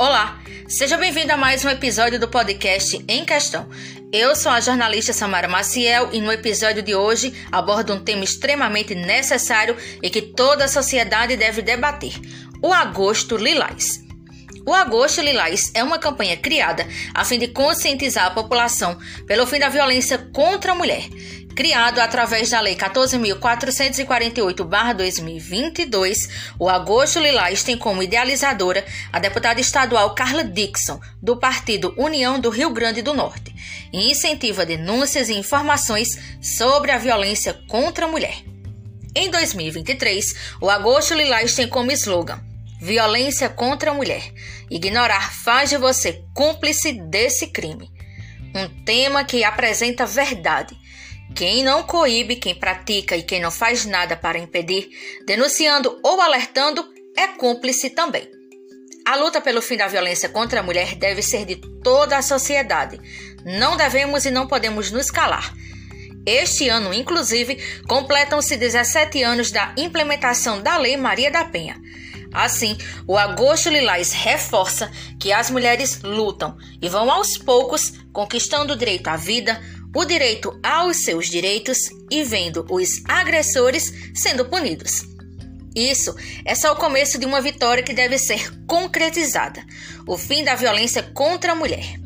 Olá, seja bem-vindo a mais um episódio do podcast Em Questão. Eu sou a jornalista Samara Maciel e no episódio de hoje abordo um tema extremamente necessário e que toda a sociedade deve debater: o Agosto Lilás. O Agosto Lilás é uma campanha criada a fim de conscientizar a população pelo fim da violência contra a mulher Criado através da Lei 14.448-2022, o Agosto Lilás tem como idealizadora a deputada estadual Carla Dixon, do Partido União do Rio Grande do Norte, e incentiva denúncias e informações sobre a violência contra a mulher. Em 2023, o Agosto Lilás tem como slogan Violência contra a mulher. Ignorar faz de você cúmplice desse crime. Um tema que apresenta verdade quem não coíbe quem pratica e quem não faz nada para impedir, denunciando ou alertando, é cúmplice também. A luta pelo fim da violência contra a mulher deve ser de toda a sociedade. Não devemos e não podemos nos calar. Este ano, inclusive, completam-se 17 anos da implementação da Lei Maria da Penha. Assim, o Agosto Lilás reforça que as mulheres lutam e vão aos poucos conquistando o direito à vida, o direito aos seus direitos e vendo os agressores sendo punidos. Isso é só o começo de uma vitória que deve ser concretizada: o fim da violência contra a mulher.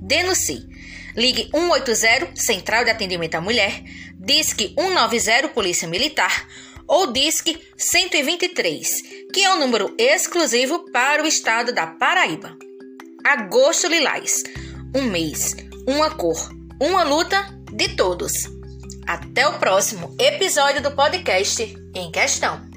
Denuncie. Ligue 180 Central de Atendimento à Mulher, Disque 190 Polícia Militar ou Disque 123, que é um número exclusivo para o estado da Paraíba. Agosto Lilás. Um mês, uma cor, uma luta de todos. Até o próximo episódio do podcast em questão.